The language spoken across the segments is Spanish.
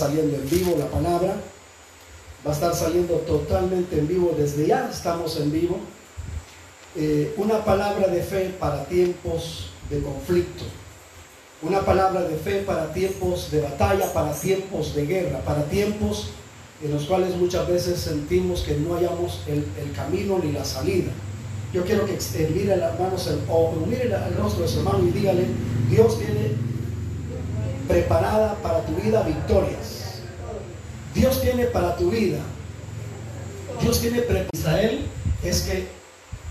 saliendo en vivo la palabra. Va a estar saliendo totalmente en vivo. Desde ya estamos en vivo. Eh, una palabra de fe para tiempos de conflicto. Una palabra de fe para tiempos de batalla, para tiempos de guerra, para tiempos en los cuales muchas veces sentimos que no hayamos el, camino ni la salida. Yo quiero que mire las manos o mire el rostro de su hermano y dígale, Dios tiene preparada para tu vida victorias. Dios tiene para tu vida. Dios tiene para Israel es que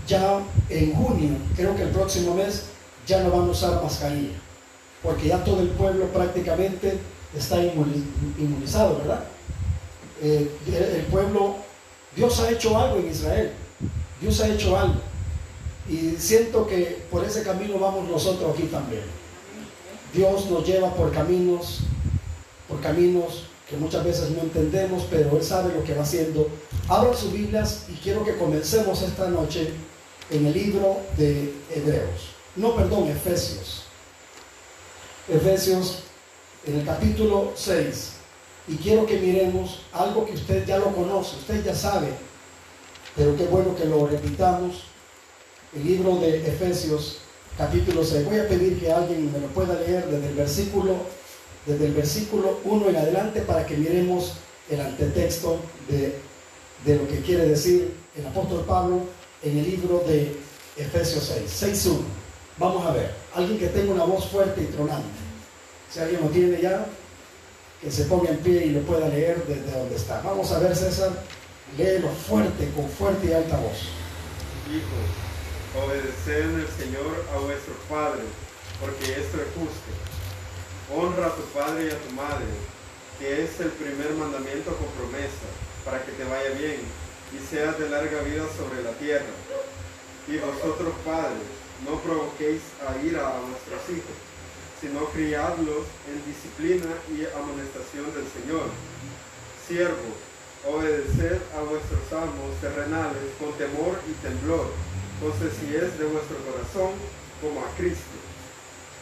ya en junio, creo que el próximo mes, ya no van a usar mascarilla. Porque ya todo el pueblo prácticamente está inmunizado, ¿verdad? Eh, el pueblo, Dios ha hecho algo en Israel. Dios ha hecho algo. Y siento que por ese camino vamos nosotros aquí también. Dios nos lleva por caminos, por caminos que muchas veces no entendemos, pero Él sabe lo que va haciendo. Abran sus Biblias y quiero que comencemos esta noche en el libro de Hebreos. No, perdón, Efesios. Efesios en el capítulo 6. Y quiero que miremos algo que usted ya lo conoce, usted ya sabe, pero qué bueno que lo repitamos. El libro de Efesios capítulo 6. Voy a pedir que alguien me lo pueda leer desde el versículo, desde el versículo 1 en adelante para que miremos el antetexto de, de lo que quiere decir el apóstol Pablo en el libro de Efesios 6. 6.1. Vamos a ver. Alguien que tenga una voz fuerte y tronante. Si alguien lo tiene ya, que se ponga en pie y lo pueda leer desde donde está. Vamos a ver, César. Léelo fuerte, con fuerte y alta voz. Hijo Obedeced el Señor a vuestro Padre, porque esto es justo. Honra a tu padre y a tu madre, que es el primer mandamiento con promesa, para que te vaya bien y seas de larga vida sobre la tierra. Y vosotros padres, no provoquéis a ira a vuestros hijos, sino criadlos en disciplina y amonestación del Señor. Siervos, obedeced a vuestros amos terrenales con temor y temblor entonces si es de vuestro corazón como a Cristo,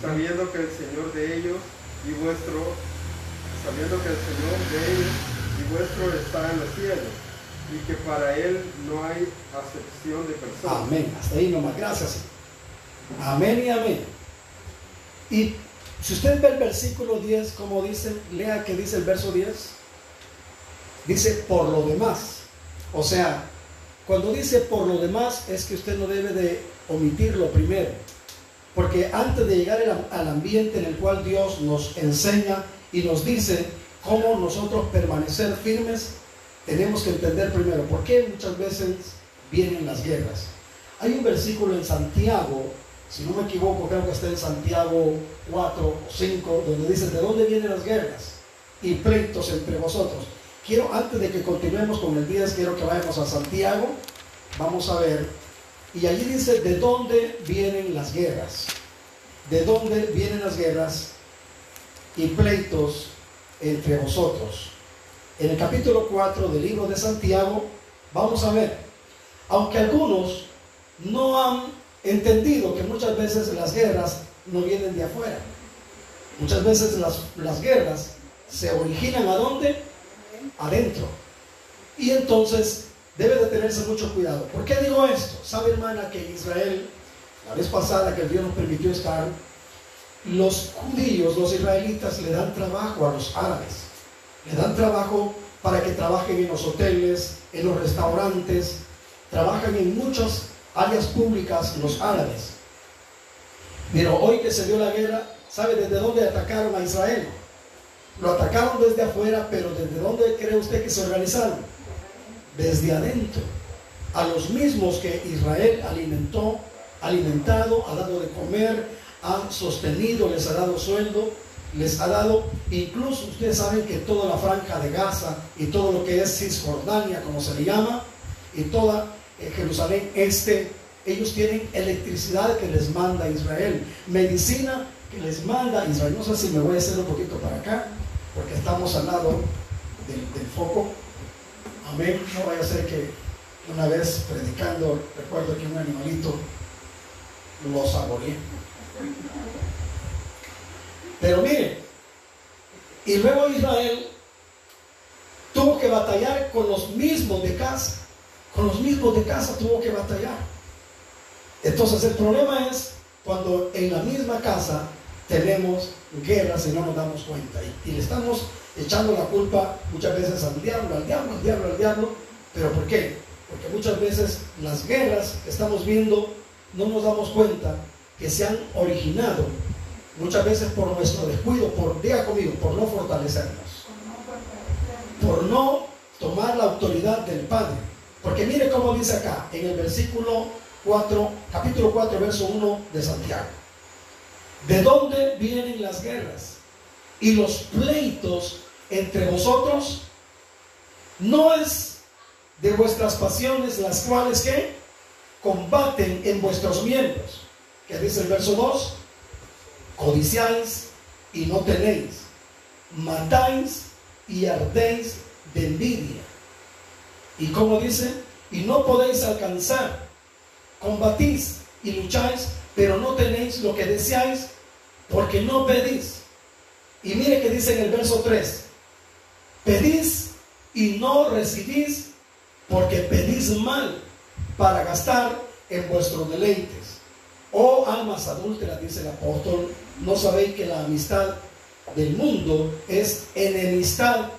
sabiendo que el Señor de ellos y vuestro, sabiendo que el Señor de ellos y vuestro está en los cielos y que para Él no hay acepción de personas. Amén. Hasta ahí nomás. Gracias. Amén y amén. Y si usted ve el versículo 10, como dice, lea que dice el verso 10. Dice por lo demás. O sea, cuando dice por lo demás es que usted no debe de omitirlo primero. Porque antes de llegar al ambiente en el cual Dios nos enseña y nos dice cómo nosotros permanecer firmes, tenemos que entender primero por qué muchas veces vienen las guerras. Hay un versículo en Santiago, si no me equivoco, creo que está en Santiago 4 o 5, donde dice, ¿de dónde vienen las guerras? Y pleitos entre vosotros. Quiero, antes de que continuemos con el 10, quiero que vayamos a Santiago. Vamos a ver. Y allí dice, ¿de dónde vienen las guerras? ¿De dónde vienen las guerras y pleitos entre vosotros? En el capítulo 4 del libro de Santiago, vamos a ver. Aunque algunos no han entendido que muchas veces las guerras no vienen de afuera. Muchas veces las, las guerras se originan a dónde? adentro. Y entonces debe de tenerse mucho cuidado. ¿Por qué digo esto? ¿Sabe hermana que Israel, la vez pasada que Dios nos permitió estar, los judíos, los israelitas le dan trabajo a los árabes. Le dan trabajo para que trabajen en los hoteles, en los restaurantes, trabajan en muchas áreas públicas los árabes. Pero hoy que se dio la guerra, ¿sabe desde dónde atacaron a Israel? Lo atacaron desde afuera, pero ¿desde dónde cree usted que se organizaron? Desde adentro. A los mismos que Israel alimentó, alimentado, ha dado de comer, ha sostenido, les ha dado sueldo. les ha dado, incluso ustedes saben que toda la franja de Gaza y todo lo que es Cisjordania, como se le llama, y toda eh, Jerusalén este, ellos tienen electricidad que les manda Israel, medicina que les manda Israel. No sé si me voy a hacer un poquito para acá, porque estamos al lado del, foco. Amén. No vaya a ser que una vez predicando, recuerdo que un animalito lo saboreé. Pero mire, y luego Israel tuvo que batallar con los mismos de casa. Con los mismos de casa tuvo que batallar. Entonces el problema es cuando en la misma casa tenemos guerras y no nos damos cuenta. Y, le estamos echando la culpa muchas veces al diablo, al diablo, al diablo, al diablo. ¿Pero por qué? Porque muchas veces las guerras que estamos viendo no nos damos cuenta que se han originado Muchas veces por nuestro descuido, por, diga conmigo, por no fortalecernos. Por no tomar la autoridad del Padre. Porque mire cómo dice acá, en el versículo 4, capítulo 4, verso 1 de Santiago. ¿De dónde vienen las guerras y los pleitos entre vosotros? No es de vuestras pasiones las cuales que combaten en vuestros miembros. ¿Qué dice el verso 2? codiciáis y no tenéis, matáis y ardéis de envidia. Y como dice, y no podéis alcanzar, combatís y lucháis, pero no tenéis lo que deseáis, porque no pedís. Y mire que dice en el verso 3, pedís y no recibís, porque pedís mal para gastar en vuestros deleites. Oh almas adúlteras, dice el apóstol, ¿no sabéis que la amistad del mundo es enemistad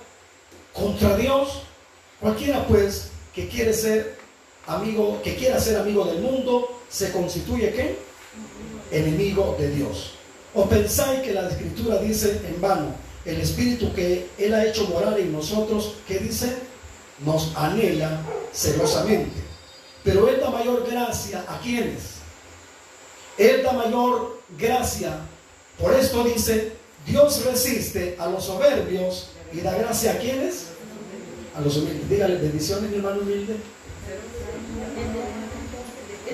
contra Dios? Cualquiera pues que quiere ser amigo, que quiera ser amigo del mundo, se constituye ¿qué? Enemigo de Dios. ¿O pensáis que la escritura dice en vano, el espíritu que Él ha hecho morar en nosotros, ¿qué dice? Nos anhela celosamente. Pero Él da mayor gracia a quienes? Él da mayor gracia. Por esto dice, Dios resiste a los soberbios y da gracia a quienes? A los humildes. Dígale bendiciones, mi hermano humilde.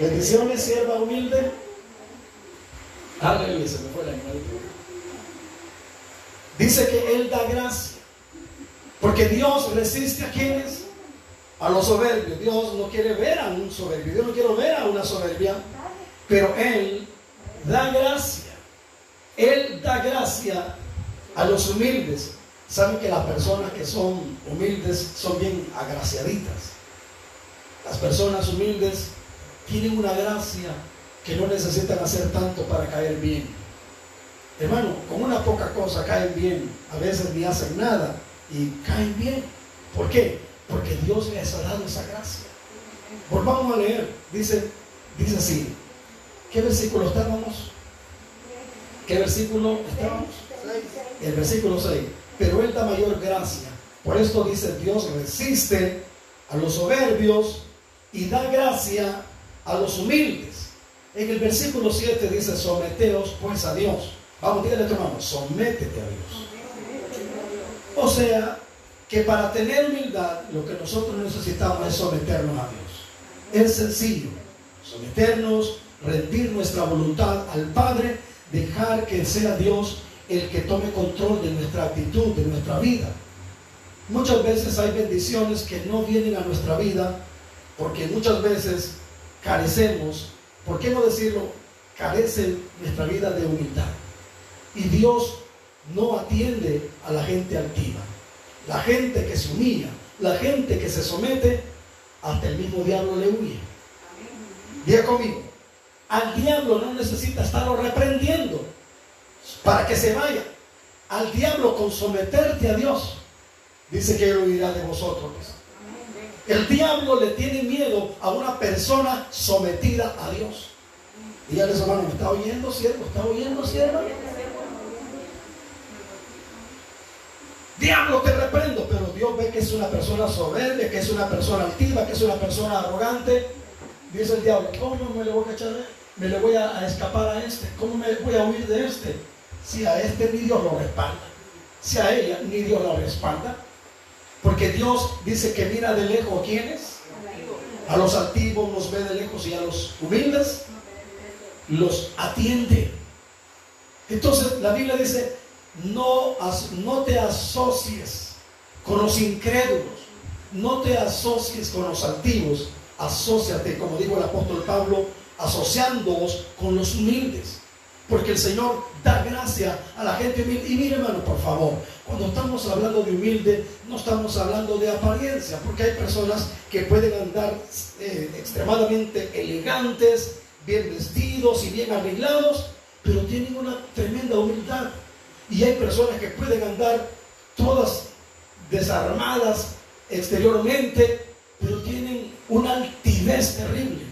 Bendiciones, sierva humilde. Aleluya, se me fue la Dice que Él da gracia. Porque Dios resiste a quienes? A los soberbios. Dios no quiere ver a un soberbio. Dios no quiere ver a una soberbia. Pero Él da gracia. Él da gracia a los humildes. Saben que las personas que son humildes son bien agraciaditas. Las personas humildes tienen una gracia que no necesitan hacer tanto para caer bien. Hermano, con una poca cosa caen bien. A veces ni hacen nada y caen bien. ¿Por qué? Porque Dios les ha dado esa gracia. Volvamos a leer. Dice, dice así. ¿Qué versículo estábamos? ¿Qué versículo estábamos? El versículo 6. Pero Él da mayor gracia. Por esto dice Dios resiste a los soberbios y da gracia a los humildes. En el versículo 7 dice, someteos pues a Dios. Vamos, dígale a tu hermano, sométete a Dios. O sea, que para tener humildad lo que nosotros necesitamos es someternos a Dios. Es sencillo, someternos rendir nuestra voluntad al Padre, dejar que sea Dios el que tome control de nuestra actitud, de nuestra vida. Muchas veces hay bendiciones que no vienen a nuestra vida porque muchas veces carecemos, ¿por qué no decirlo? Carece nuestra vida de humildad. Y Dios no atiende a la gente altiva. La gente que se humilla, la gente que se somete, hasta el mismo diablo le huye. Diga conmigo, al diablo no necesita estarlo reprendiendo para que se vaya. Al diablo con someterte a Dios, dice que él huirá de vosotros. El diablo le tiene miedo a una persona sometida a Dios. Dígale hermano, ¿me está oyendo, siervo? ¿Está oyendo, siervo? Diablo te reprendo, pero Dios ve que es una persona soberbia, que es una persona altiva, que es una persona arrogante. Dice el diablo, ¿cómo me le voy a echar? me le voy a, escapar a este? ¿Cómo me voy a huir de este? si a este ni Dios lo respalda, si a ella ni Dios la respalda, porque Dios dice que mira de lejos a quienes, a los altivos los ve de lejos y a los humildes los atiende. Entonces la Biblia dice, no, no te asocies con los incrédulos, no te asocies con los altivos, asóciate, como dijo el apóstol Pablo, asociándoos con los humildes. Porque el Señor da gracia a la gente humilde. Y mire, hermano, por favor, cuando estamos hablando de humilde, no estamos hablando de apariencia, porque hay personas que pueden andar eh, extremadamente elegantes, bien vestidos y bien arreglados, pero tienen una tremenda humildad. Y hay personas que pueden andar todas desarmadas exteriormente, pero tienen una altivez terrible.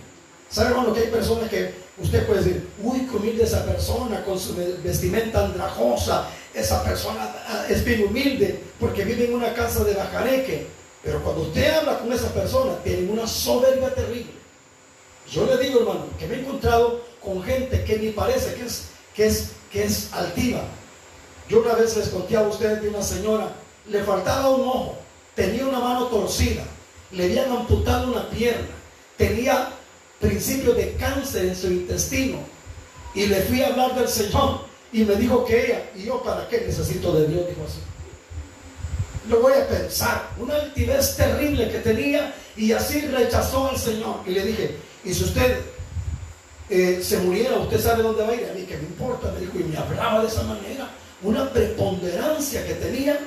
¿Sabe, hermano, que hay personas que usted puede decir, uy, qué humilde esa persona con su vestimenta andrajosa, esa persona ah, es bien humilde porque vive en una casa de bajareque. Pero cuando usted habla con esa persona, tiene una soberbia terrible. Yo le digo, hermano, que me he encontrado con gente que ni parece que es, que es, que es altiva. Yo una vez les conté a ustedes de una señora, le faltaba un ojo, tenía una mano torcida, le habían amputado una pierna, tenía principio de cáncer en su intestino. Y le fui a hablar del Señor y me dijo que ella, y yo para qué necesito de Dios, dijo así. Lo voy a pensar, una altivez terrible que tenía y así rechazó al Señor. Y le dije, y si usted eh, se muriera, usted sabe dónde va a ir, a mí que me importa, me dijo, y me hablaba de esa manera, una preponderancia que tenía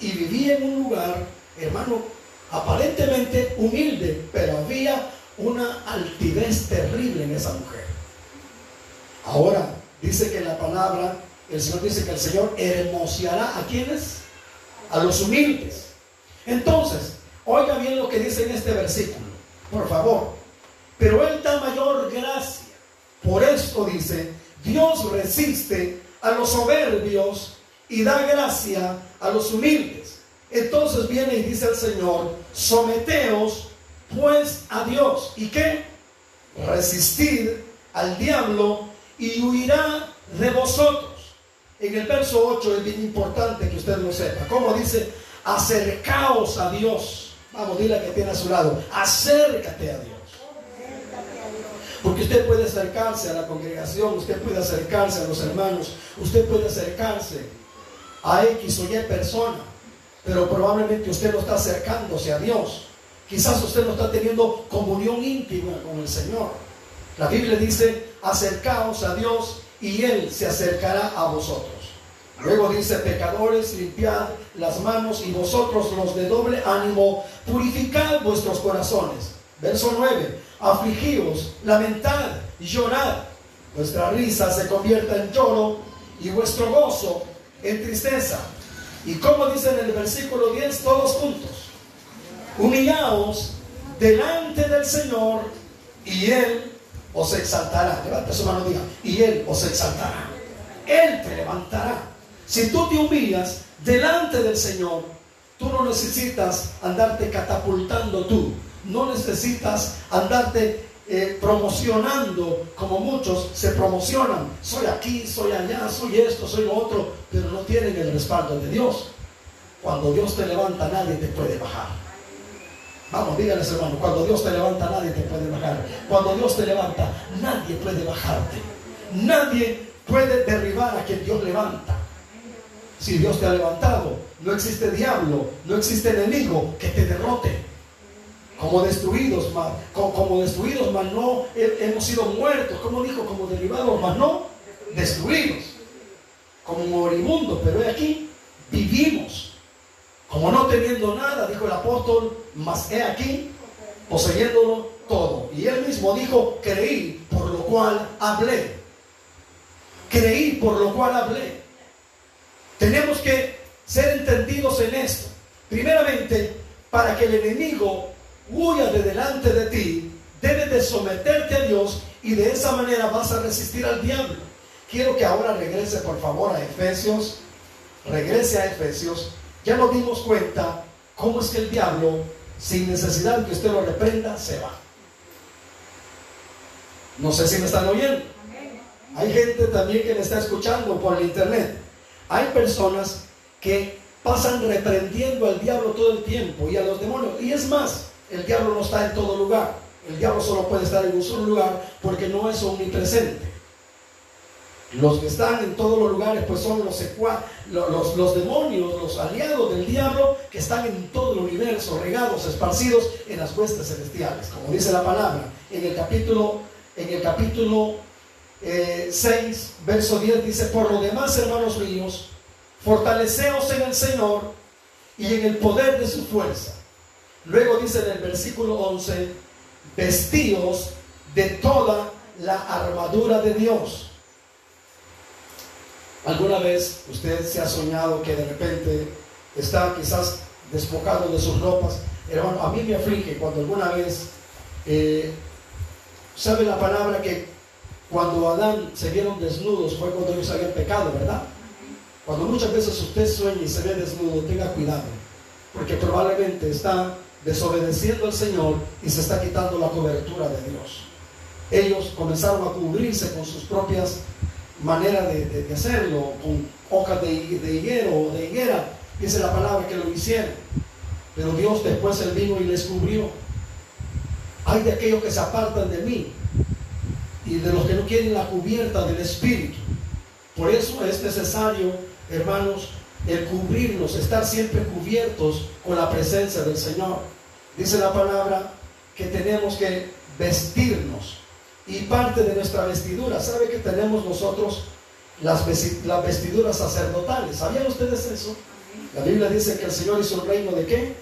y vivía en un lugar, hermano, aparentemente humilde, pero había una altivez terrible en esa mujer. Ahora, dice que la palabra, el Señor dice que el Señor hermoseará a quienes? A los humildes. Entonces, oiga bien lo que dice en este versículo, por favor. Pero Él da mayor gracia. Por esto dice, Dios resiste a los soberbios y da gracia a los humildes. Entonces viene y dice el Señor, someteos pues a Dios. ¿Y qué? Resistir al diablo y huirá de vosotros. En el verso 8 es bien importante que usted lo sepa. Como dice, acercaos a Dios. Vamos, dile que tiene a su lado, acércate a Dios. Porque usted puede acercarse a la congregación, usted puede acercarse a los hermanos, usted puede acercarse a X o Y persona, pero probablemente usted no está acercándose a Dios. Quizás usted no está teniendo comunión íntima con el Señor. La Biblia dice, acercaos a Dios y Él se acercará a vosotros. Luego dice, pecadores, limpiad las manos y vosotros los de doble ánimo, purificad vuestros corazones. Verso 9, afligíos, lamentad llorad. Vuestra risa se convierta en lloro y vuestro gozo en tristeza. Y como dice en el versículo 10, todos juntos humillaos delante del Señor y Él os exaltará. Levanta su mano y diga, y Él os exaltará. Él te levantará. Si tú te humillas delante del Señor, tú no necesitas andarte catapultando tú. No necesitas andarte eh, promocionando como muchos se promocionan. Soy aquí, soy allá, soy esto, soy lo otro, pero no tienen el respaldo de Dios. Cuando Dios te levanta, nadie te puede bajar. Vamos, díganles hermano, cuando Dios te levanta nadie te puede bajar. Cuando Dios te levanta nadie puede bajarte. Nadie puede derribar a quien Dios levanta. Si Dios te ha levantado, no existe diablo, no existe enemigo que te derrote. Como destruidos, más, como, destruidos, más no hemos sido muertos. Como dijo, como derribados, más no destruidos. Como moribundos, pero aquí vivimos como no teniendo nada, dijo el apóstol, mas he aquí, poseyéndolo todo. Y él mismo dijo, creí, por lo cual hablé. Creí, por lo cual hablé. Tenemos que ser entendidos en esto. Primeramente, para que el enemigo huya de delante de ti, debes de someterte a Dios y de esa manera vas a resistir al diablo. Quiero que ahora regrese por favor a Efesios, regrese a Efesios ya nos dimos cuenta cómo es que el diablo, sin necesidad de que usted lo reprenda, se va. No sé si me están oyendo. Hay gente también que me está escuchando por el internet. Hay personas que pasan reprendiendo al diablo todo el tiempo y a los demonios. Y es más, el diablo no está en todo lugar. El diablo solo puede estar en un solo lugar porque no es omnipresente. Los que están en todos los lugares pues son los, los, los, demonios, los aliados del diablo que están en todo el universo, regados, esparcidos en las huestes celestiales, como dice la palabra. En el capítulo, en el capítulo 6, eh, verso 10 dice, por lo demás, hermanos míos, fortaleceos en el Señor y en el poder de su fuerza. Luego dice en el versículo 11, vestíos de toda la armadura de Dios ¿Alguna vez usted se ha soñado que de repente está quizás despojado de sus ropas? Hermano, a mí me aflige cuando alguna vez, eh, ¿sabe la palabra que cuando Adán se vieron desnudos fue cuando ellos habían pecado, verdad? Cuando muchas veces usted sueña y se ve desnudo, tenga cuidado, porque probablemente está desobedeciendo al Señor y se está quitando la cobertura de Dios. Ellos comenzaron a cubrirse con sus propias manera de, hacerlo, con hojas de, de higuero o de higuera, dice la palabra que lo hicieron. Pero Dios después el vino y les cubrió. Hay de aquellos que se apartan de mí y de los que no quieren la cubierta del Espíritu. Por eso es necesario, hermanos, el cubrirnos, estar siempre cubiertos con la presencia del Señor. Dice la palabra que tenemos que vestirnos y parte de nuestra vestidura. ¿Sabe que tenemos nosotros las, vestiduras sacerdotales? ¿Sabían ustedes eso? La Biblia dice que el Señor hizo un reino de qué?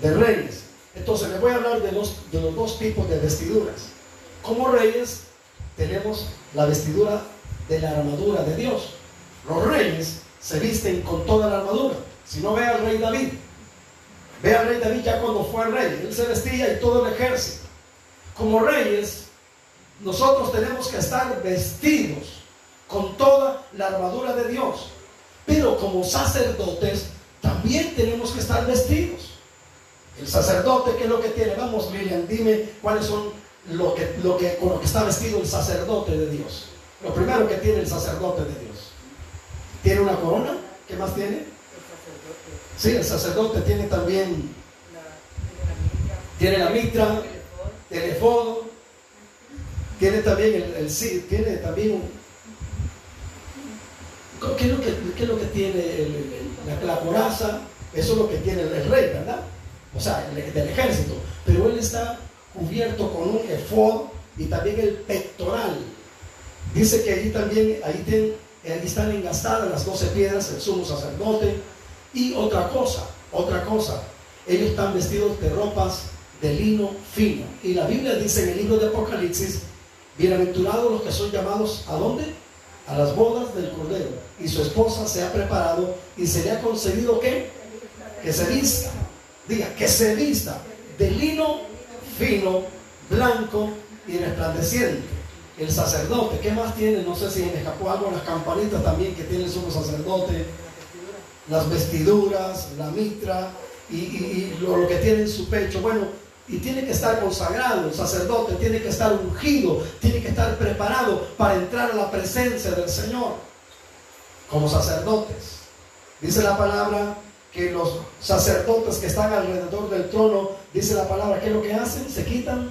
De reyes. Entonces le voy a hablar de los, de los dos tipos de vestiduras. Como reyes tenemos la vestidura de la armadura de Dios. Los reyes se visten con toda la armadura. Si no ve al rey David, ve al rey David ya cuando fue rey, él se vestía y todo el ejército. Como reyes nosotros tenemos que estar vestidos con toda la armadura de Dios. Pero como sacerdotes también tenemos que estar vestidos. El sacerdote, ¿qué es lo que tiene? Vamos, Miriam, dime cuáles son lo que, lo que, con lo que está vestido el sacerdote de Dios. Lo primero que tiene el sacerdote de Dios. ¿Tiene una corona? ¿Qué más tiene? Sí, el sacerdote tiene también. tiene la mitra, teléfono, tiene también el, el tiene también un, ¿qué es lo que, qué es lo que tiene la, coraza? Eso es lo que tiene el, rey, ¿verdad? O sea, el, del ejército. Pero él está cubierto con un efod y también el pectoral. Dice que ahí también, ahí, ahí están engastadas las doce piedras, el sumo sacerdote. Y otra cosa, otra cosa, ellos están vestidos de ropas de lino fino. Y la Biblia dice en el libro de Apocalipsis Bienaventurados los que son llamados a dónde? A las bodas del Cordero. Y su esposa se ha preparado y se le ha concedido que que se vista. Diga, que se vista de lino fino, blanco y resplandeciente. El sacerdote, ¿qué más tiene? No sé si me escapó algo, las campanitas también que tiene el sumo sacerdote, las vestiduras, la mitra y, lo, lo que tiene en su pecho. Bueno, y tiene que estar consagrado, el sacerdote tiene que estar ungido, tiene que estar preparado para entrar a la presencia del Señor como sacerdotes. Dice la palabra que los sacerdotes que están alrededor del trono, dice la palabra, ¿qué es lo que hacen? Se quitan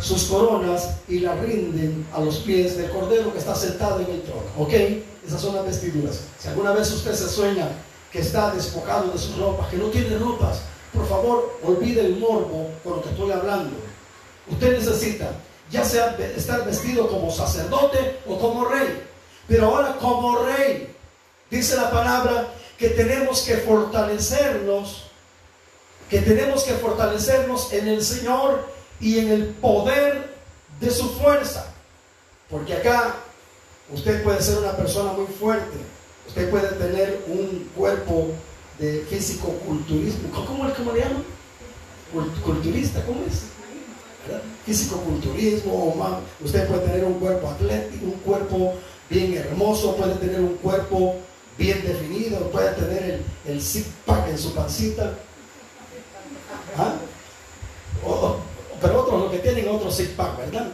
sus coronas y las rinden a los pies del cordero que está sentado en el trono. ¿Ok? Esas son las vestiduras. Si alguna vez usted se sueña que está despojado de sus ropas, que no tiene ropas, por favor, olvide el morbo con lo que estoy hablando. Usted necesita ya sea estar vestido como sacerdote o como rey. Pero ahora como rey, dice la palabra que tenemos que fortalecernos, que tenemos que fortalecernos en el Señor y en el poder de su fuerza. Porque acá usted puede ser una persona muy fuerte, usted puede tener un cuerpo de físico-culturismo. ¿Cómo, ¿Cómo le llaman? Culturista, ¿cómo es? Físico-culturismo, usted puede tener un cuerpo atlético, un cuerpo bien hermoso, puede tener un cuerpo bien definido, puede tener el, el pack en su pancita. ¿Ah? pero otros lo que tienen otro six pack, ¿verdad?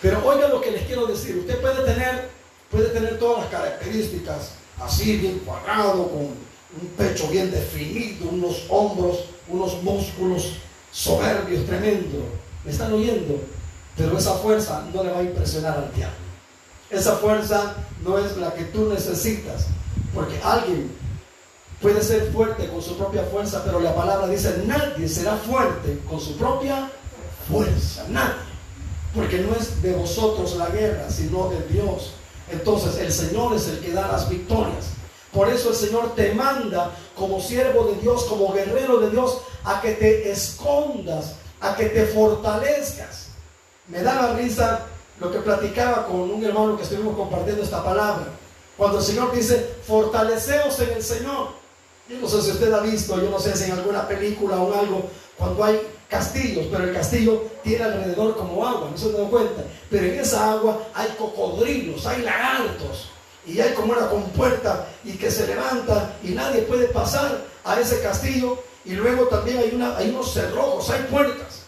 Pero oiga lo que les quiero decir. Usted puede tener, puede tener todas las características así, bien cuadrado, con un pecho bien definido, unos hombros, unos músculos soberbios, tremendos. ¿Me están oyendo? Pero esa fuerza no le va a impresionar al diablo. Esa fuerza no es la que tú necesitas. Porque alguien puede ser fuerte con su propia fuerza, pero la palabra dice, nadie será fuerte con su propia fuerza. Nadie. Porque no es de vosotros la guerra, sino de Dios. Entonces el Señor es el que da las victorias. Por eso el Señor te manda como siervo de Dios, como guerrero de Dios, a que te escondas, a que te fortalezcas. Me da la risa lo que platicaba con un hermano que estuvimos compartiendo esta palabra. Cuando el Señor dice, fortaleceos en el Señor. Yo no sé si usted ha visto, yo no sé si en alguna película o algo, cuando hay castillos, pero el castillo tiene alrededor como agua, no se dan cuenta. Pero en esa agua hay cocodrilos, hay lagartos, y hay como una compuerta y que se levanta y nadie puede pasar a ese castillo. Y luego también hay, una, hay unos cerrojos, hay puertas.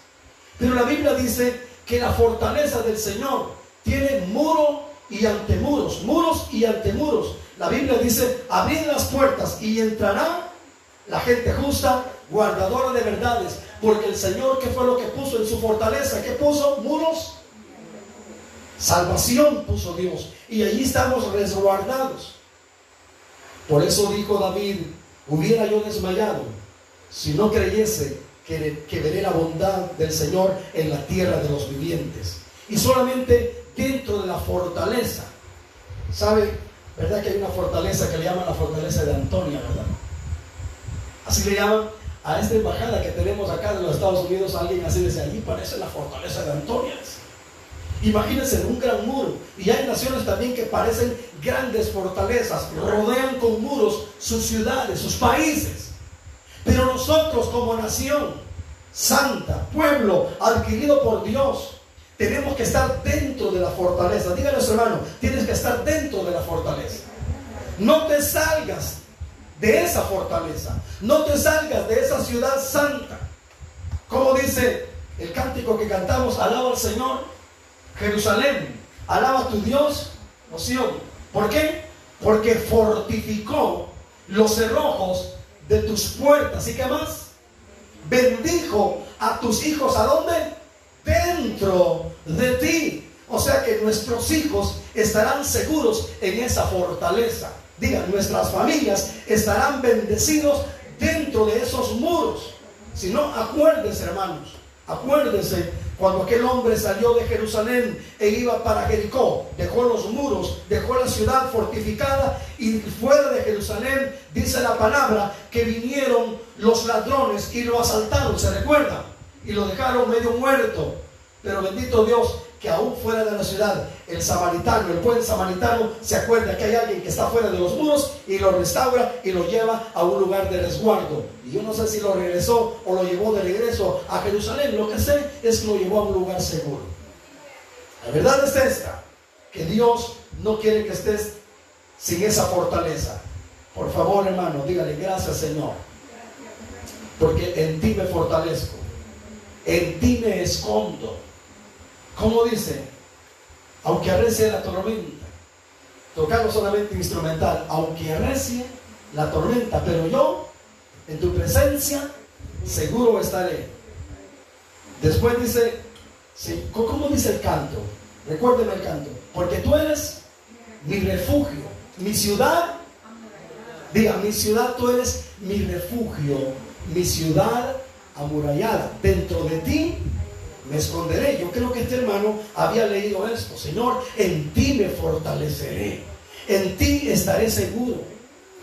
Pero la Biblia dice que la fortaleza del Señor tiene muro y antemuros, muros y antemuros. La Biblia dice, abrid las puertas y entrará la gente justa, guardadora de verdades, porque el Señor, ¿qué fue lo que puso en su fortaleza? ¿Qué puso? Muros. Salvación puso Dios. Y allí estamos resguardados. Por eso dijo David, hubiera yo desmayado si no creyese que, que veré la bondad del Señor en la tierra de los vivientes. Y solamente dentro de la fortaleza. ¿Sabe? ¿Verdad que hay una fortaleza que le llaman la fortaleza de Antonia, verdad? Así le llaman a esta embajada que tenemos acá de los Estados Unidos, alguien así dice, allí parece la fortaleza de Antonia. Imagínense un gran muro. Y hay naciones también que parecen grandes fortalezas, rodean con muros sus ciudades, sus países. Pero nosotros como nación santa, pueblo adquirido por Dios, tenemos que estar dentro de la fortaleza. Dígale hermano, tienes que estar dentro de la fortaleza. No te salgas de esa fortaleza. No te salgas de esa ciudad santa. Como dice el cántico que cantamos, alaba al Señor, Jerusalén, alaba a tu Dios, Sion. ¿Por qué? Porque fortificó los cerrojos de tus puertas. ¿Y qué más? Bendijo a tus hijos. ¿A dónde? dentro de ti. O sea que nuestros hijos estarán seguros en esa fortaleza. Digan, nuestras familias estarán bendecidos dentro de esos muros. Si no, acuérdense, hermanos, acuérdense cuando aquel hombre salió de Jerusalén e iba para Jericó, dejó los muros, dejó la ciudad fortificada y fuera de Jerusalén dice la palabra que vinieron los ladrones y lo asaltaron, ¿se recuerda? y lo dejaron medio muerto. Pero bendito Dios aún fuera de la ciudad, el samaritano, el buen samaritano, se acuerda que hay alguien que está fuera de los muros y lo restaura y lo lleva a un lugar de resguardo. Y yo no sé si lo regresó o lo llevó de regreso a Jerusalén. Lo que sé es que lo llevó a un lugar seguro. La verdad es esta, que Dios no quiere que estés sin esa fortaleza. Por favor, hermano, dígale gracias, Señor. Porque en ti me fortalezco en ti me escondo. ¿Cómo dice? Aunque arrecie la tormenta, tocando solamente instrumental, aunque arrecie la tormenta, pero yo en tu presencia seguro estaré. Después dice, ¿cómo dice el canto? Recuérdeme el canto, porque tú eres mi refugio, mi ciudad. Diga, mi ciudad, tú eres mi refugio, mi ciudad amurallada. Dentro de ti me esconderé. Yo creo que este hermano había leído esto. Señor, en ti me fortaleceré. En ti estaré seguro.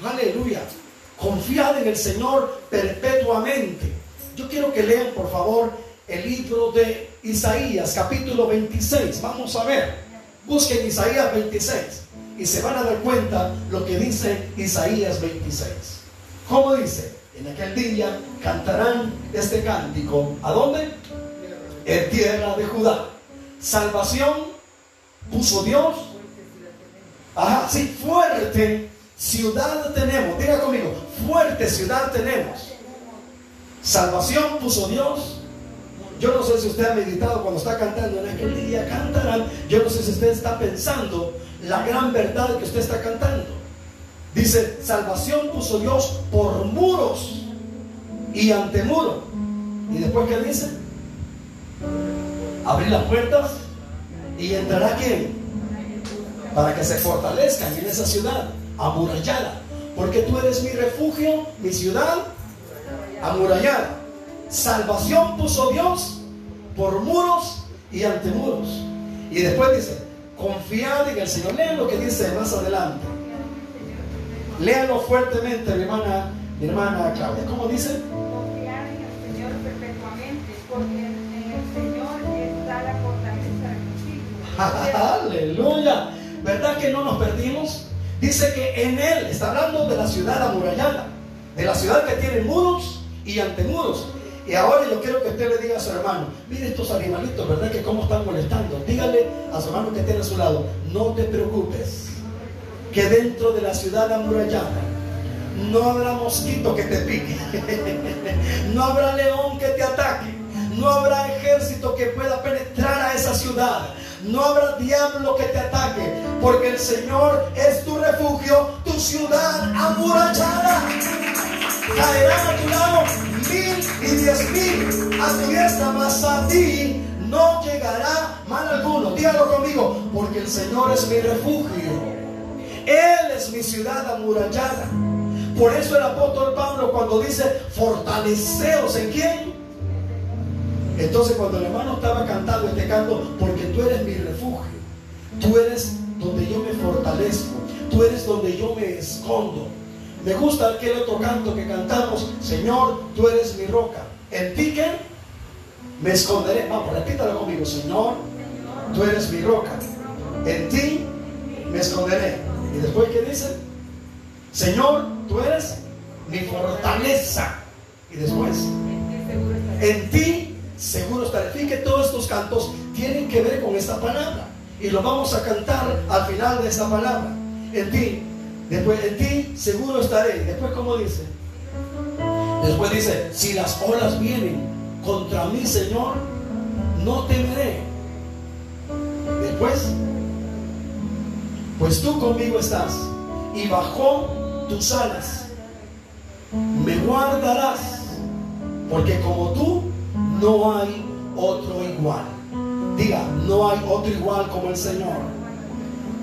Aleluya. Confiad en el Señor perpetuamente. Yo quiero que lean, por favor, el libro de Isaías, capítulo 26. Vamos a ver. Busquen Isaías 26 y se van a dar cuenta lo que dice Isaías 26. ¿Cómo dice? En aquel día cantarán este cántico. ¿A dónde? En tierra de Judá. Salvación puso Dios. Ajá, sí, fuerte ciudad tenemos. Diga conmigo, fuerte ciudad tenemos. Salvación puso Dios. Yo no sé si usted ha meditado cuando está cantando, en aquel día cantarán. Yo no sé si usted está pensando la gran verdad que usted está cantando. Dice, salvación puso Dios por muros y ante muro. ¿Y después qué dice? Abrir las puertas y entrará quién? Para que se fortalezcan en esa ciudad amurallada. Porque tú eres mi refugio, mi ciudad amurallada. Salvación puso Dios por muros y ante muros. Y después dice, confiad en el Señor. Lean lo que dice más adelante. Léanlo fuertemente, mi hermana, hermana Claudia. ¿Cómo dice? Confiar en el Señor perpetuamente, porque Aleluya. ¿Verdad que no nos perdimos? Dice que en Él, está hablando de la ciudad amurallada, de la ciudad que tiene muros y antemuros. Y ahora yo quiero que usted le diga a su hermano, mire estos animalitos, ¿verdad que cómo están molestando? Dígale a su hermano que tiene a su lado, no te preocupes, que dentro de la ciudad amurallada no habrá mosquito que te pique, no habrá león que te ataque, no habrá ejército que pueda penetrar a esa ciudad, no habrá diablo que te ataque, porque el Señor es tu refugio, tu ciudad amurallada. Caerán a tu lado mil y diez mil a tu diestra, mas a ti no llegará mal alguno. Dígalo conmigo, porque el Señor es mi refugio. Él es mi ciudad amurallada. Por eso el apóstol Pablo cuando dice, fortaleceos en quién? Entonces cuando el hermano estaba cantando este canto, porque tú eres mi refugio, tú eres donde yo me fortalezco, tú eres donde yo me escondo. Me gusta aquel otro canto que cantamos, Señor, tú eres mi roca. En ti que me esconderé. Vamos, repítalo conmigo, Señor, tú eres mi roca. En ti me esconderé. Y después, ¿qué dice? Señor, tú eres mi fortaleza. Y después, en ti seguro estaré. Fíjate que todos estos cantos tienen que ver con esta palabra. Y lo vamos a cantar al final de esta palabra. En ti. Después, en ti seguro estaré. Después, ¿cómo dice? Después dice, si las olas vienen contra mí, Señor, no temeré. Después, pues tú conmigo estás y bajo tus alas me guardarás, porque como tú no hay otro igual. Diga, no hay otro igual como el Señor.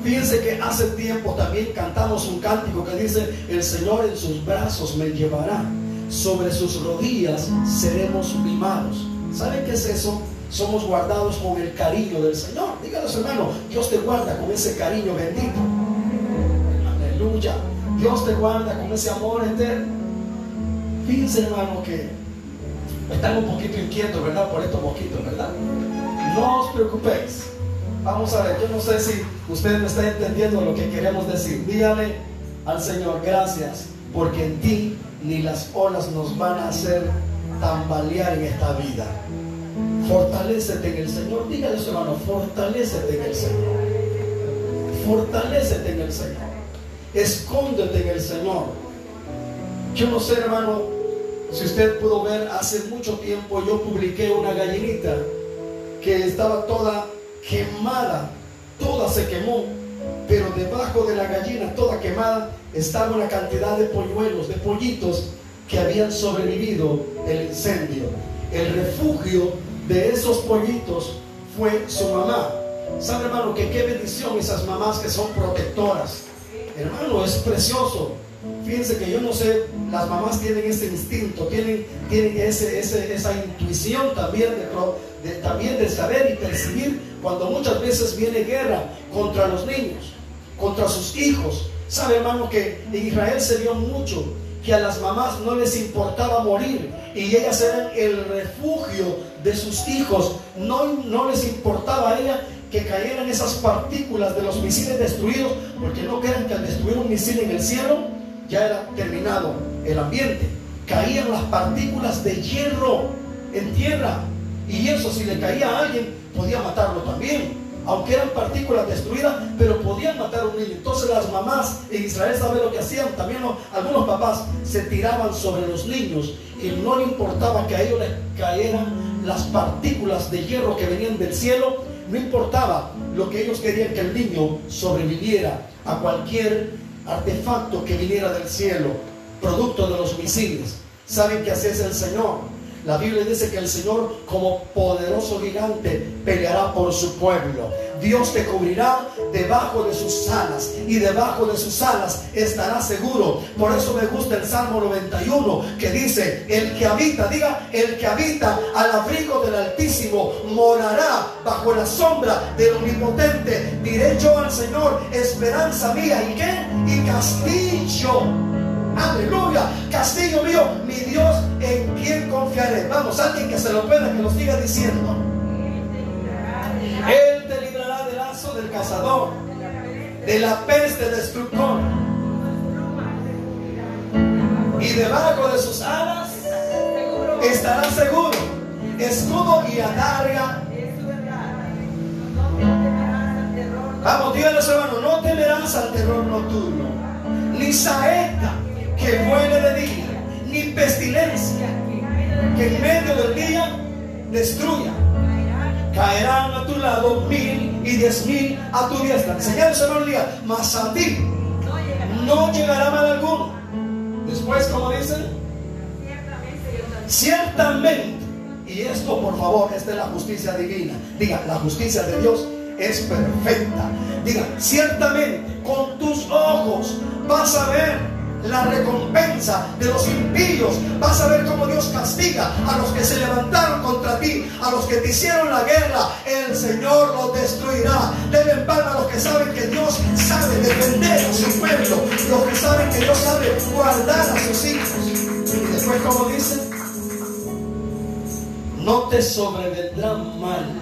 Fíjense que hace tiempo también cantamos un cántico que dice, el Señor en sus brazos me llevará, sobre sus rodillas seremos mimados. ¿Saben qué es eso? Somos guardados con el cariño del Señor. Díganos hermano, Dios te guarda con ese cariño bendito. Aleluya. Dios te guarda con ese amor eterno. Fíjense hermano que están un poquito inquietos, ¿verdad? Por estos mosquitos, ¿verdad? No os preocupéis. Vamos a ver, yo no sé si usted me está entendiendo lo que queremos decir. Dígale al Señor, gracias, porque en ti ni las olas nos van a hacer tambalear en esta vida. Fortalécete en el Señor. Dígale a su hermano, fortalécete en el Señor. Fortalécete en el Señor. Escóndete en el Señor. Yo no sé, hermano, si usted pudo ver, hace mucho tiempo yo publiqué una gallinita que estaba toda quemada, toda se quemó, pero debajo de la gallina, toda quemada, estaba una cantidad de polluelos, de pollitos que habían sobrevivido el incendio. El refugio de esos pollitos fue su mamá. ¿Sabe, hermano, que qué bendición esas mamás que son protectoras? Hermano, es precioso. Fíjense que yo no sé, las mamás tienen ese instinto, tienen, tienen ese, esa intuición también de, también de saber y percibir cuando muchas veces viene guerra contra los niños, contra sus hijos. Sabe, hermano, que en Israel se vio mucho que a las mamás no les importaba morir y ellas eran el refugio de sus hijos. No, no les importaba a ella que cayeran esas partículas de los misiles destruidos, porque no crean que al destruir un misil en el cielo ya era terminado el ambiente. Caían las partículas de hierro en tierra y eso si le caía a alguien podía matarlo también. Aunque eran partículas destruidas, pero podían matar a un niño. Entonces las mamás en Israel saben lo que hacían. También algunos papás se tiraban sobre los niños y no le importaba que a ellos les cayeran las partículas de hierro que venían del cielo, no importaba lo que ellos querían que el niño sobreviviera a cualquier artefacto que viniera del cielo, producto de los misiles. ¿Saben que así es el Señor? La Biblia dice que el Señor como poderoso gigante peleará por su pueblo. Dios te cubrirá debajo de sus alas y debajo de sus alas estará seguro. Por eso me gusta el Salmo 91 que dice, el que habita, diga, el que habita al abrigo del Altísimo morará bajo la sombra del Omnipotente. Diré yo al Señor, esperanza mía y qué? Y castillo Aleluya. Castillo mío, mi Dios, en quien confiaré. Vamos, alguien que se lo pueda, que lo siga diciendo. Él te librará del lazo del cazador, de la peste destructor. Y debajo de sus alas estará seguro. Escudo y adarga. Vamos, dígale hermano, no temerás al terror nocturno, ni saeta que muere de día, ni pestilencia que en medio del día destruya. Caerán a tu lado mil y diez mil a tu diestra. Señor, no día, mas a ti no llegará mal alguno. Después, como dicen, ciertamente, y esto por favor, esta es la justicia divina. Diga, la justicia de Dios es perfecta. Diga, ciertamente con tus ojos vas a ver la recompensa de los impíos. Vas a ver cómo Dios castiga a los que se levantaron contra ti, a los que te hicieron la guerra. El Señor los destruirá. Deben palma a los que saben que Dios sabe defender a su pueblo, los que saben que Dios sabe guardar a sus hijos. Y después, como dice, no te sobrevendrá mal.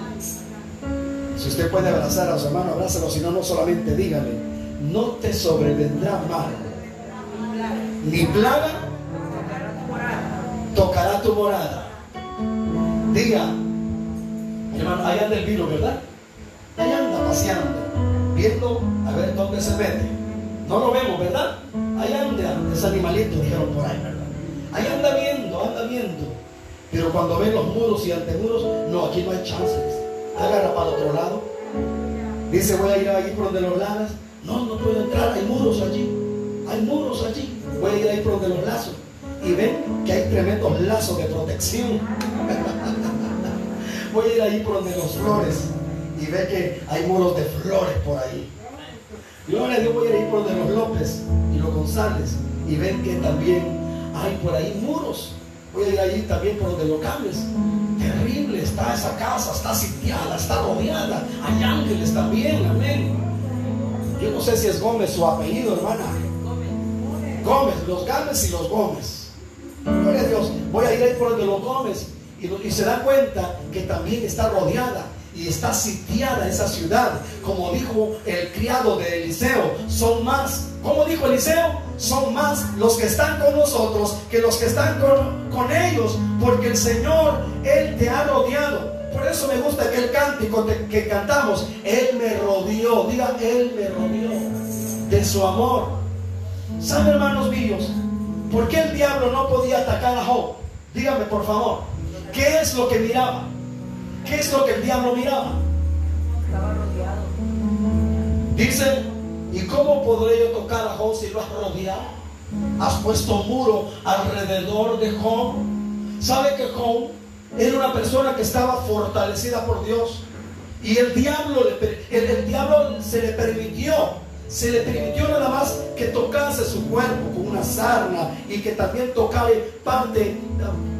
Si usted puede abrazar a su hermano, abrázalo, si no, no solamente dígale, no te sobrevendrá mal ni plaga tocará tu morada. Diga, hermano, ahí anda el virus, ¿verdad? Ahí anda paseando, viendo a ver dónde se mete. No lo vemos, ¿verdad? Ahí anda ese animalito, dijeron por ahí, ¿verdad? Ahí anda viendo, anda viendo. Pero cuando ven los muros y antemuros, no, aquí no hay chances. Agarra para el otro lado. Dice, voy a ir allí por donde los ladas. No, no puedo entrar, hay muros allí. Hay muros allí. Voy a ir ahí por donde los lazos. Y ven que hay tremendos lazos de protección. Voy a ir ahí por donde los flores. Y ve que hay muros de flores por ahí. Gloria a Dios, voy a ir por donde los López y los González. Y ven que también hay por ahí muros. Voy a ir ahí también por donde los Cables. Terrible está esa casa, está sitiada, está rodeada. Hay ángeles también, amén. Yo no sé si es Gómez su apellido, hermana. Gómez, los Gámez y los Gómez. Gloria a Dios. Voy a ir ahí por donde los Gómez. Y, se da cuenta que también está rodeada y está sitiada esa ciudad. Como dijo el criado de Eliseo, son más, como dijo Eliseo, son más los que están con nosotros que los que están con, ellos, porque el Señor, Él te ha rodeado. Por eso me gusta aquel cántico que cantamos, Él me rodeó, diga, Él me rodeó de su amor. ¿Saben, hermanos míos, por qué el diablo no podía atacar a Job? Dígame, por favor, ¿qué es lo que miraba? ¿Qué es lo que el diablo miraba? Estaba rodeado. Dice, ¿y cómo podré yo tocar a Job si lo has rodeado? Has puesto muro alrededor de Job. ¿Sabe que Job era una persona que estaba fortalecida por Dios? Y el diablo, el diablo se le permitió se le permitió nada más que tocase su cuerpo con una sarna y que también tocase parte,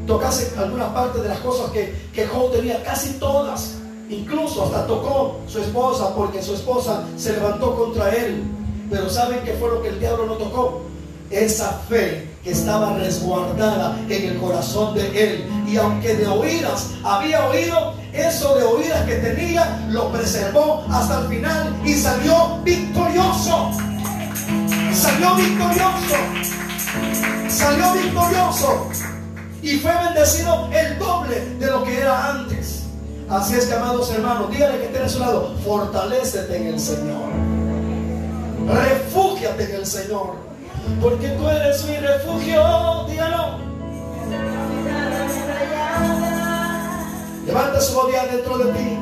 tocase alguna parte de las cosas que, que Job tenía, casi todas. Incluso hasta tocó su esposa porque su esposa se levantó contra él. Pero ¿saben qué fue lo que el diablo no tocó? Esa fe que estaba resguardada en el corazón de él. Y aunque de oídas había oído, eso de oídas que tenía lo preservó hasta el final y salió victorioso. Salió victorioso. Salió victorioso. Y fue bendecido el doble de lo que era antes. Así es que, amados hermanos, dígale que tiene a su lado, fortalecete en el Señor. Refúgiate en el Señor. Porque tú eres mi refugio, dígalo Levanta su ya dentro de ti.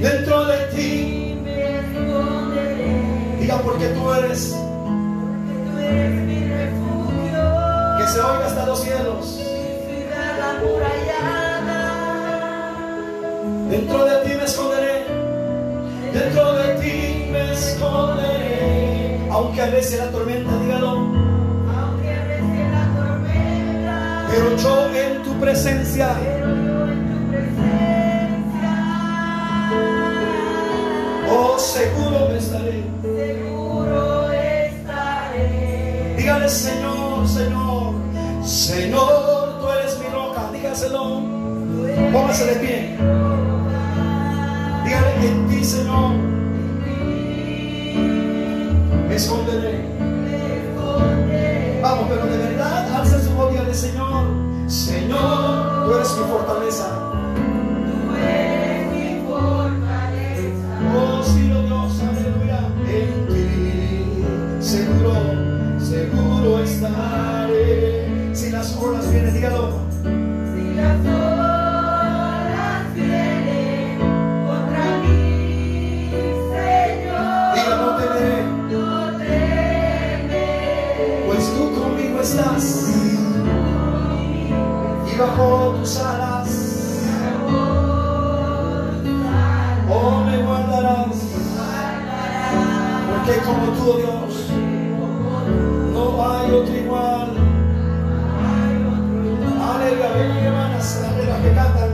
Dentro de ti. me esconderé, Diga porque tú eres. porque tú eres mi refugio. Que se oiga hasta los cielos. Ciudad amurallada, Dentro de ti me esconderé. Dentro de ti me esconderé. Aunque a veces la tormenta, dígalo. aunque recién la tormenta, Pero yo en tu presencia. Seguro me estaré. seguro estaré. Dígale, Señor, Señor. Señor, tú eres mi roca. Dígaselo. Póngase de pie. Dígale en ti, Señor. Me esconderé. me esconderé. Vamos, pero de verdad, alza su voz dígale, Señor. Señor, tú eres mi fortaleza. Bajo tus alas, oh, me guardarás. Porque como tú, oh Dios, no hay otro igual. Aleluya, ven hermanas, las que cantan.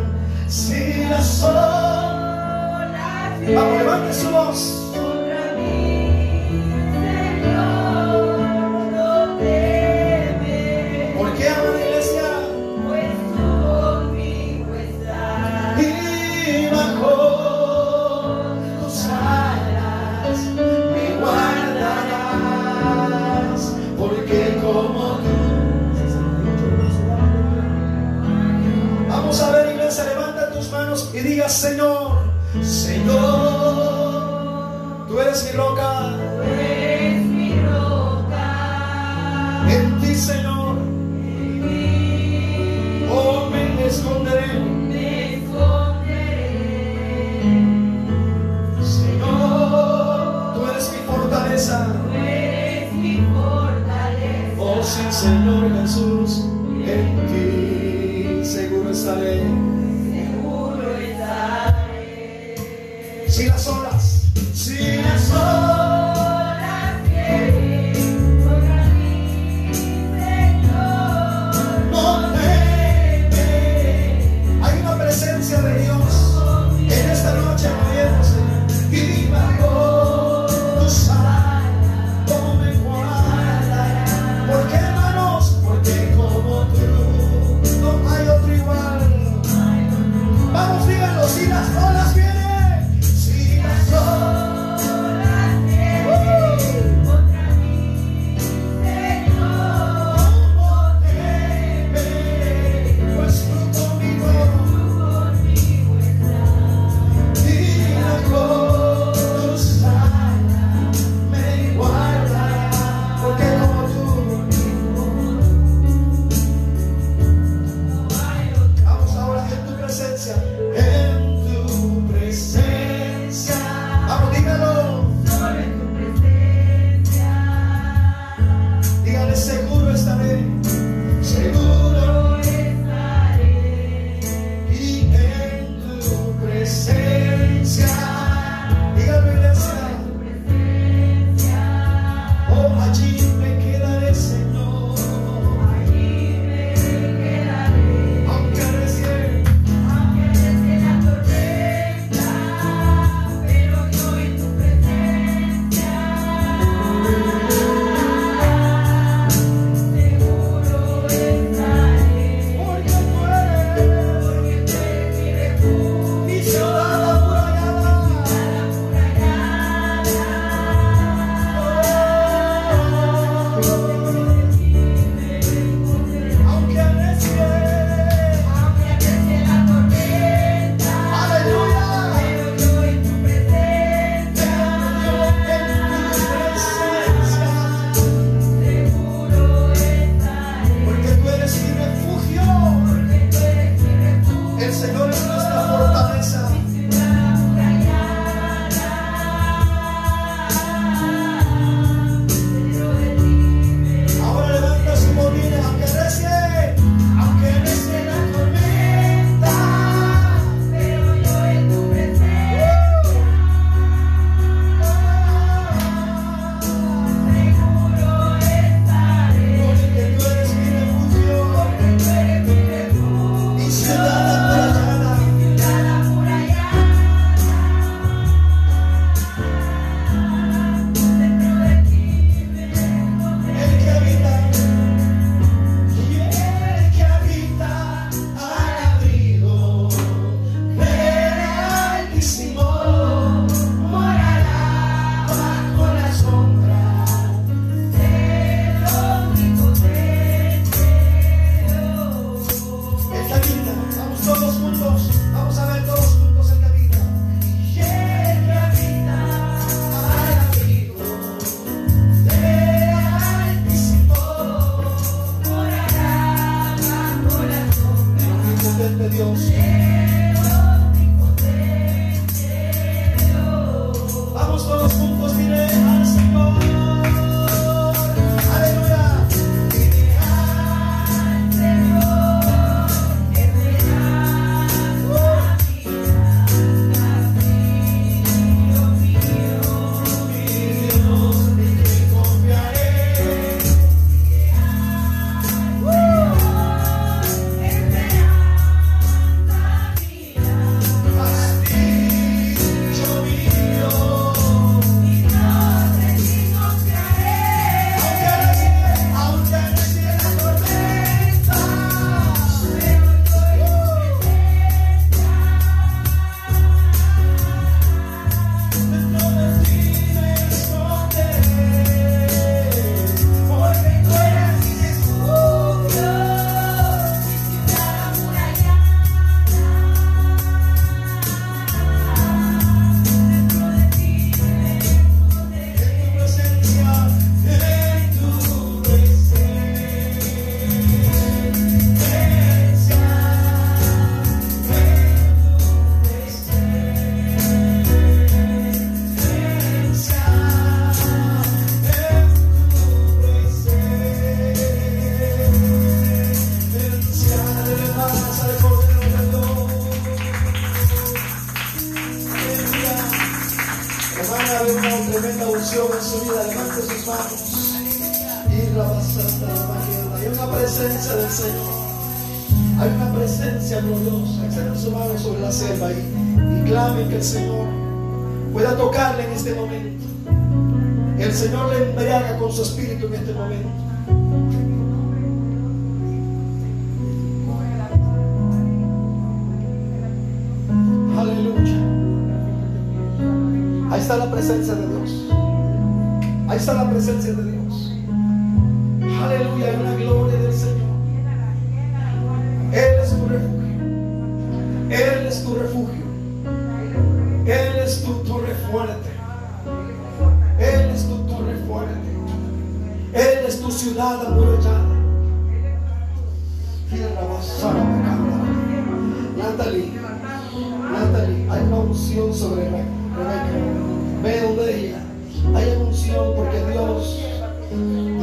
Si las olas, vamos, levante su voz. Como. Vamos a ver, iglesia, levanta tus manos y diga, Señor, Señor, tú eres mi roca,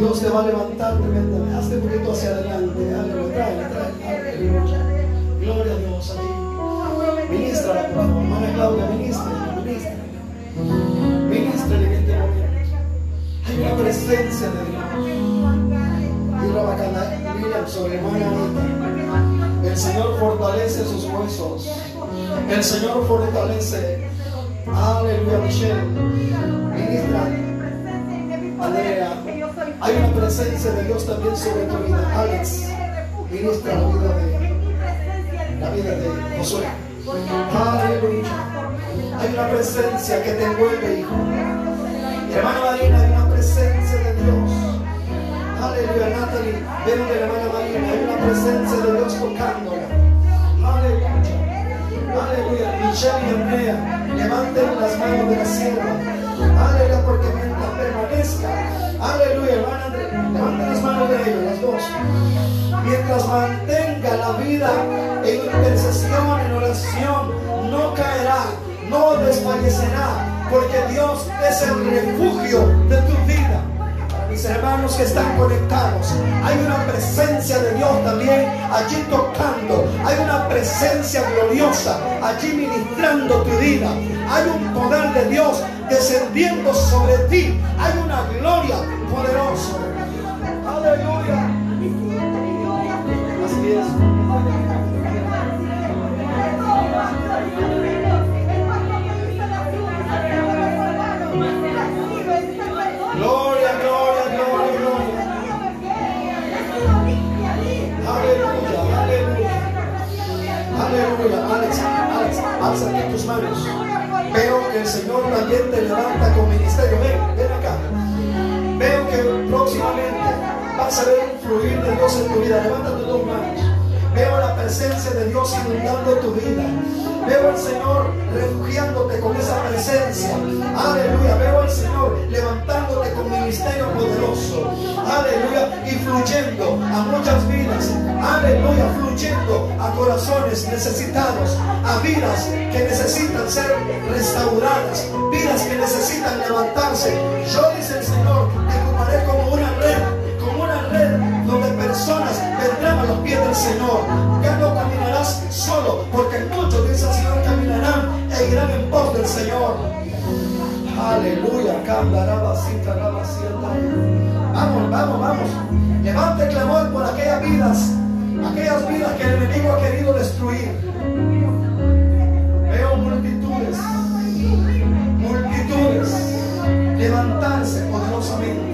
Dios te va a levantar tremendamente. Hazte un poquito hacia adelante. Aleluya, trae, trae. Gloria a Dios allí. Ministra, por favor. Hermana Claudia, ministra, ministra. Ministra en este momento. Hay una presencia de Dios. Y la sobre hermana. El Señor fortalece sus huesos. El Señor fortalece. Aleluya, Michelle. Ministra, Andrea. Hay una presencia de Dios también sobre tu vida. Alex, ministra la vida de, la vida de Josué. Aleluya. Hay una presencia que te envuelve, hijo. Hermana Marina, hay una presencia de Dios. Aleluya, Natalie. Ven donde la hermana Marina. Hay una presencia de Dios tocándola. Aleluya. Aleluya. Michelle y Andrea, levanten las manos de la sierva. Aleluya, porque Aleluya, Andrea. Levanten las manos de ellos, las dos. Mientras mantenga la vida en intercesión, en oración, no caerá, no desfallecerá, porque Dios es el refugio de tu vida. Mis hermanos que están conectados, hay una presencia de Dios también allí tocando, hay una presencia gloriosa allí ministrando tu vida. Hay un poder de Dios descendiendo sobre ti, hay una gloria poderosa. Aleluya. Así es. Gloria, gloria, gloria, gloria. Aleluya, aleluya. Aleluya. Alex, Alex, alza tus manos. Que el Señor también te levanta con ministerio. Ven, ven acá. Veo que próximamente vas a ver un fluir de Dios en tu vida. Levanta tus dos manos. Veo la presencia de Dios inundando tu vida. Veo al Señor refugiándote con esa presencia. Aleluya. Veo al Señor levantándote con ministerio poderoso. Aleluya. Y fluyendo a muchas vidas. Aleluya. Fluyendo a corazones necesitados. A vidas que necesitan ser restauradas. Vidas que necesitan levantarse. Yo, dice el Señor, en pos del Señor. Aleluya. Vamos, vamos, vamos. Levante clamor por aquellas vidas, aquellas vidas que el enemigo ha querido destruir. Veo multitudes, multitudes levantarse poderosamente.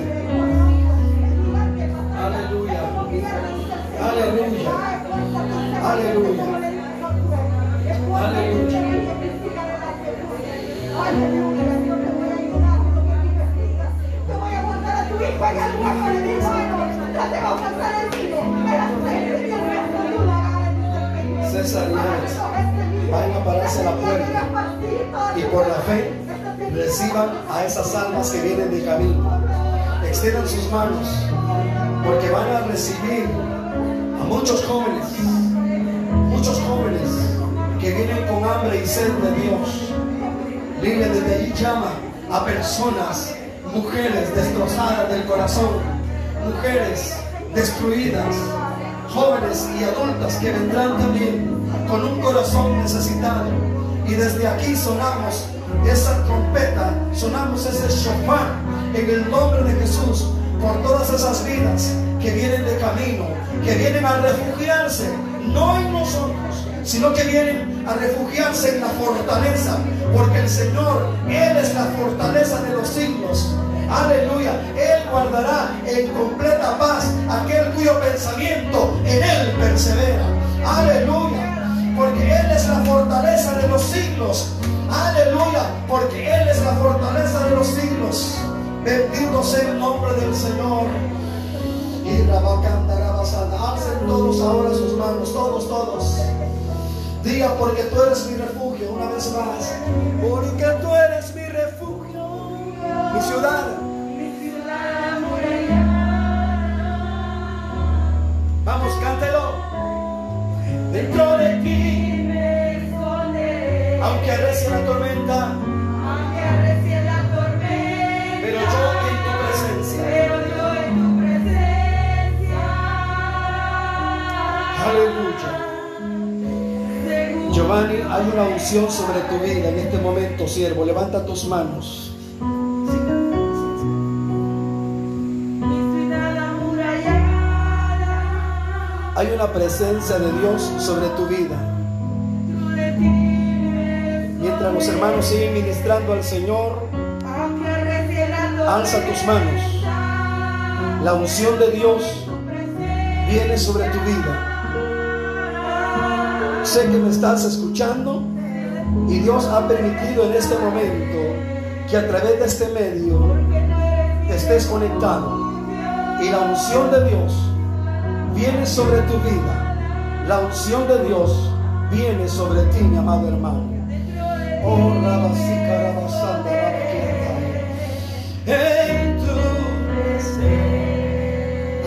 Alex, vayan a pararse a la puerta y por la fe reciban a esas almas que vienen de camino. Extiendan sus manos porque van a recibir a muchos jóvenes, muchos jóvenes que vienen con hambre y sed de Dios. Biblia desde allí llama a personas, mujeres destrozadas del corazón, mujeres destruidas, jóvenes y adultas que vendrán también con un corazón necesitado. Y desde aquí sonamos esa trompeta, sonamos ese shofar en el nombre de Jesús por todas esas vidas que vienen de camino, que vienen a refugiarse, no en nosotros, sino que vienen a refugiarse en la fortaleza, porque el Señor, Él es la fortaleza de los siglos. Aleluya, Él guardará en completa paz aquel cuyo pensamiento en Él persevera. Aleluya, porque Él es la fortaleza de los siglos. Aleluya, porque Él es la fortaleza de los siglos. Bendito sea el nombre del Señor. Y Rabacandarabasana. Alcen todos ahora sus manos, todos, todos. Diga porque tú eres mi refugio, una vez más. Porque tú eres mi refugio, mi ciudad. Vamos, cántelo. Dentro aunque arrecie la tormenta, pero yo en tu presencia. Aleluya. Giovanni, hay una unción sobre tu vida en este momento, siervo. Levanta tus manos. Hay una presencia de Dios sobre tu vida. Los hermanos siguen ministrando al Señor, alza tus manos. La unción de Dios viene sobre tu vida. Sé que me estás escuchando y Dios ha permitido en este momento que a través de este medio estés conectado. Y la unción de Dios viene sobre tu vida. La unción de Dios viene sobre ti, mi amado hermano. En tu presencia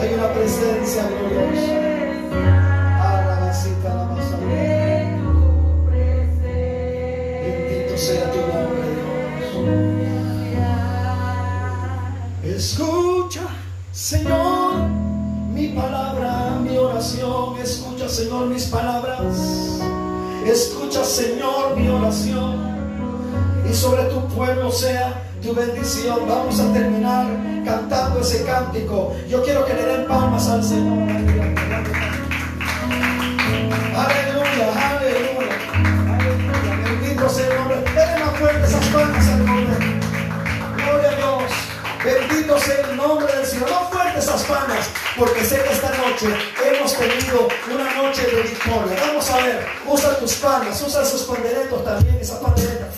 hay una presencia gloriosa. Bendito sea tu nombre, Dios. Escucha, Señor, mi palabra, mi oración. Escucha, Señor, mis palabras. Escucha, Señor, mi oración. Sobre tu pueblo sea tu bendición. Vamos a terminar cantando ese cántico. Yo quiero que le den palmas al Señor. Aleluya, aleluya. Aleluya. Bendito sea el nombre. Denle más fuerte esas palmas al nombre. Gloria a Dios. Bendito sea el nombre del Señor. No fuerte esas palmas, porque sé que esta noche hemos tenido una noche de victoria. Vamos a ver, usa tus palmas, usa sus panderetos también, esas panderetas.